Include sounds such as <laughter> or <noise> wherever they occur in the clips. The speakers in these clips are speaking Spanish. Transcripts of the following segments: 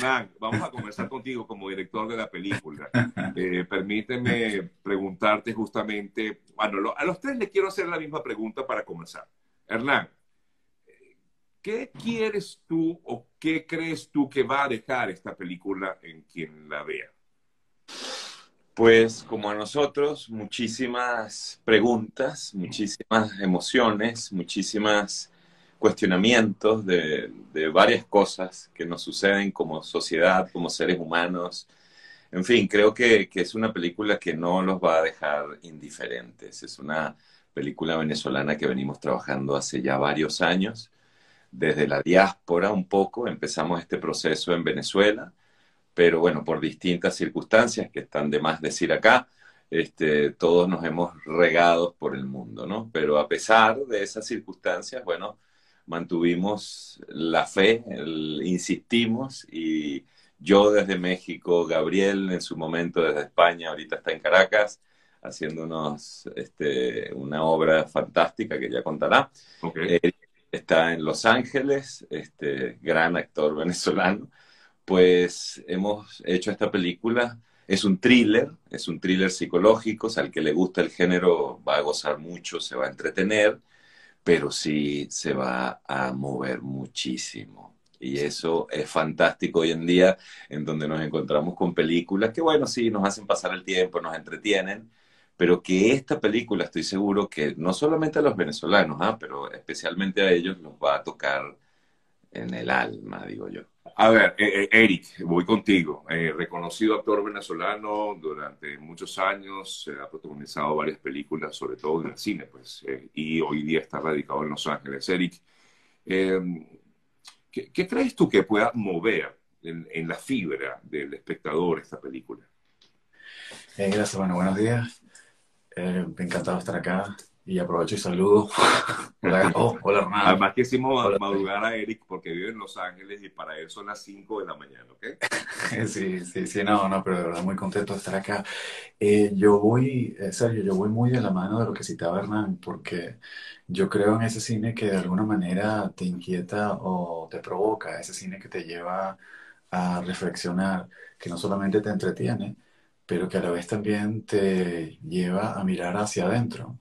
Hernán, vamos a conversar contigo como director de la película. Eh, permíteme preguntarte justamente, bueno, a los tres les quiero hacer la misma pregunta para comenzar. Hernán, ¿qué quieres tú o qué crees tú que va a dejar esta película en quien la vea? Pues como a nosotros, muchísimas preguntas, muchísimas emociones, muchísimas cuestionamientos de, varias cosas que nos suceden como sociedad, como seres humanos. En fin, creo que, que, es una película que no los va a dejar indiferentes. Es una película venezolana que venimos trabajando hace ya varios años. Desde la diáspora un poco empezamos este proceso en Venezuela pero bueno, por distintas circunstancias que están de más decir acá, este, todos nos hemos regado por el mundo, ¿no? Pero a pesar de esas circunstancias, bueno, mantuvimos la fe, insistimos y yo desde México, Gabriel en su momento desde España, ahorita está en Caracas, haciéndonos este, una obra fantástica que ya contará. está en Los Ángeles, este gran actor venezolano pues hemos hecho esta película. Es un thriller, es un thriller psicológico, o sea, al que le gusta el género va a gozar mucho, se va a entretener, pero sí se va a mover muchísimo. Y eso es fantástico hoy en día, en donde nos encontramos con películas que, bueno, sí, nos hacen pasar el tiempo, nos entretienen, pero que esta película estoy seguro que no solamente a los venezolanos, ¿ah? pero especialmente a ellos los va a tocar en el alma, digo yo. A ver, eh, eh, Eric, voy contigo. Eh, reconocido actor venezolano durante muchos años, ha protagonizado varias películas, sobre todo en el cine, pues, y hoy día está radicado en Los Ángeles. Eric, em, ¿qué, crees tú que pueda mover en, la fibra del espectador esta película? gracias, bueno, buenos días. encantado de estar acá y aprovecho y saludo. <laughs> hola, oh, hola hermano. Además que hicimos madrugar a Eric porque vive en Los Ángeles y para él son las 5 de la mañana, ¿ok? <laughs> sí, sí, sí, no, no, pero de verdad muy contento de estar acá. Eh, yo voy, eh, Sergio, yo voy muy de la mano de lo que citaba Hernán, porque yo creo en ese cine que de alguna manera te inquieta o te provoca, ese cine que te lleva a reflexionar, que no solamente te entretiene, pero que a la vez también te lleva a mirar hacia adentro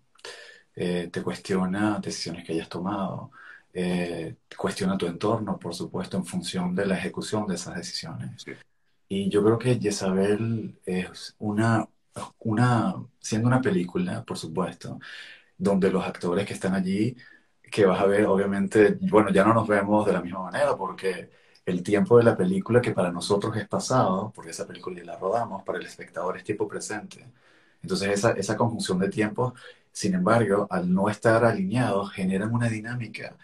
eh, te cuestiona decisiones que hayas tomado, eh, cuestiona tu entorno, por supuesto, en función de la ejecución de esas decisiones. Y yo creo que Jezabel es una, una, siendo una película, por supuesto, donde los actores que están allí, que vas a ver, obviamente, bueno, ya no nos vemos de la misma manera porque el tiempo de la película, que para nosotros es pasado, porque esa película ya la rodamos, para el espectador es tiempo presente. Entonces esa, esa conjunción de tiempos sin embargo, al no estar alineados, generan una dinámica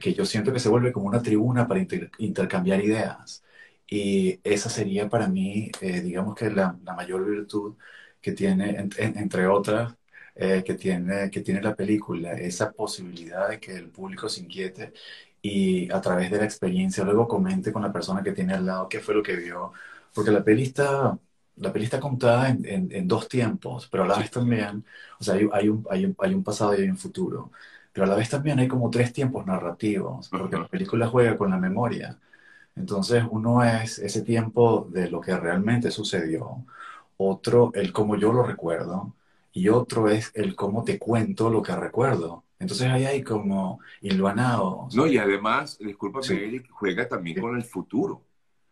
que yo siento que se vuelve como una tribuna para intercambiar ideas. Y esa sería para mí, eh, digamos que la, mayor virtud que tiene, entre otras, eh, que, tiene, que tiene la película, esa posibilidad de que el público se inquiete y a través de la experiencia luego comente con la persona que tiene al lado qué fue lo que vio. Porque la peli está la peli está contada en, dos tiempos, pero a la vez también, o sea, hay, un, hay, un, pasado y hay un futuro, pero a la vez también hay como tres tiempos narrativos, porque la película juega con la memoria. Entonces, uno es ese tiempo de lo que realmente sucedió, otro el cómo yo lo recuerdo, y otro es el cómo te cuento lo que recuerdo. Entonces ahí hay como hilvanados. No, y además, discúlpame, Eric, juega también con el futuro.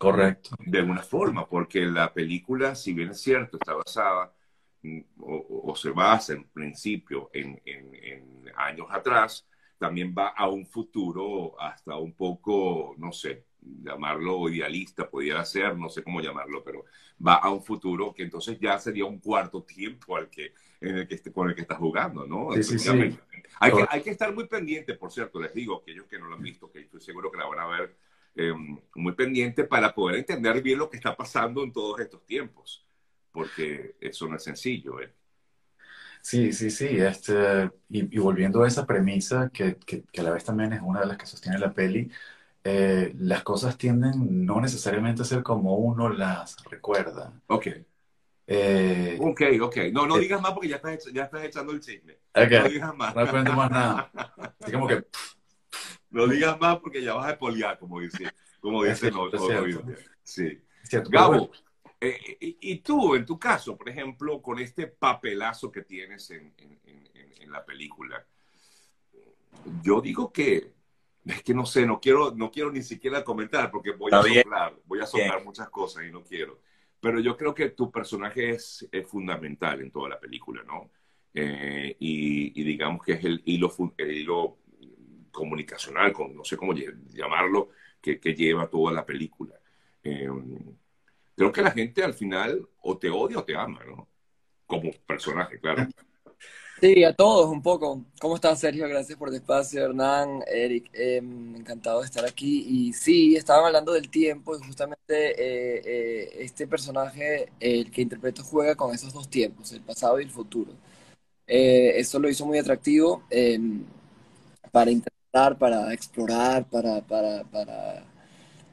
Correcto. De alguna forma, porque la película, si bien es cierto, está basada mm, o, se basa en principio en, años atrás, también va a un futuro hasta un poco, no sé, llamarlo idealista, pudiera ser, no sé cómo llamarlo, pero va a un futuro que entonces ya sería un cuarto tiempo al que, en el que, con el que estás jugando, ¿no? Sí, sí, Hay, que, hay que estar muy pendiente, por cierto, les digo, aquellos que no lo han visto, que estoy seguro que la van a ver eh, muy pendiente para poder entender bien lo que está pasando en todos estos tiempos, porque eso no es sencillo. ¿eh? Sí, sí, sí. Este, y, volviendo a esa premisa, que, que, a la vez también es una de las que sostiene la peli, eh, las cosas tienden no necesariamente a ser como uno las recuerda. Ok. Eh, ok, ok. No, no digas más porque ya estás, ya estás echando el chisme. No digas más. No cuento más nada. Así como que... <laughs> No digas más porque ya vas a poliar, como dice, como dice Sí. Gabo, eh, y, tú, en tu caso, por ejemplo, con este papelazo que tienes en, la película, yo digo que, es que no sé, no quiero, no quiero ni siquiera comentar porque voy a soplar, voy a soplar muchas cosas y no quiero. Pero yo creo que tu personaje es, fundamental en toda la película, ¿no? Eh, y, digamos que es el hilo, el hilo comunicacional, con, no sé cómo llamarlo, que, lleva toda la película. Eh, creo que la gente al final o te odia o te ama, ¿no? Como personaje, claro. Sí, a todos un poco. ¿Cómo estás, Sergio? Gracias por el Hernán, Eric. Em, encantado de estar aquí. Y sí, estaban hablando del tiempo y justamente eh, eh, este personaje, el que interpreto, juega con esos dos tiempos, el pasado y el futuro. Eh, eso lo hizo muy atractivo em, para para explorar, para, para, para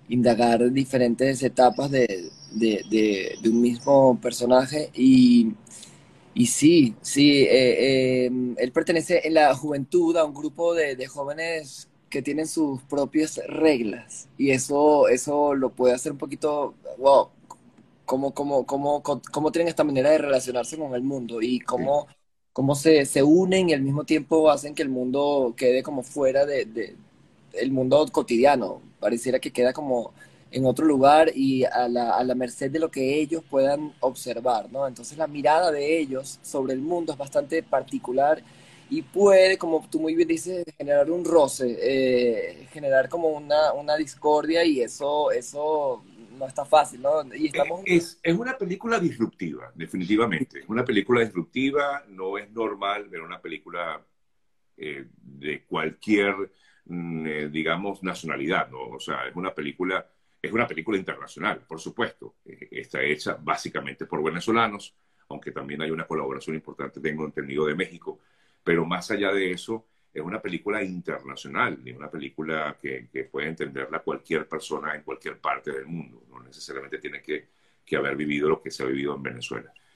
indagar diferentes etapas de, de, de un mismo personaje. Y y sí, sí, eh, em, él pertenece en la juventud a un grupo de, jóvenes que tienen sus propias reglas. Y eso, eso lo puede hacer un poquito, wow, cómo, cómo, cómo, cómo tienen esta manera de relacionarse con el mundo y cómo, cómo se, se unen y al mismo tiempo hacen que el mundo quede como fuera de, de el mundo cotidiano, pareciera que queda como en otro lugar y a la, a la, merced de lo que ellos puedan observar, ¿no? Entonces la mirada de ellos sobre el mundo es bastante particular y puede, como tú muy bien dices, generar un roce, eh, generar como una, una, discordia y eso, eso no está fácil, ¿no? Y estamos... es, es una película disruptiva, definitivamente. Es una película disruptiva, no es normal ver una película eh, de cualquier, mm, eh, digamos, nacionalidad, ¿no? O sea, es una película es una película internacional, por supuesto. Eh, está hecha básicamente por venezolanos, aunque también hay una colaboración importante, tengo entendido, de México. Pero más allá de eso, es una película internacional, es una película que, puede entenderla cualquier persona en cualquier parte del mundo. No necesariamente tiene que, que haber vivido lo que se ha vivido en Venezuela.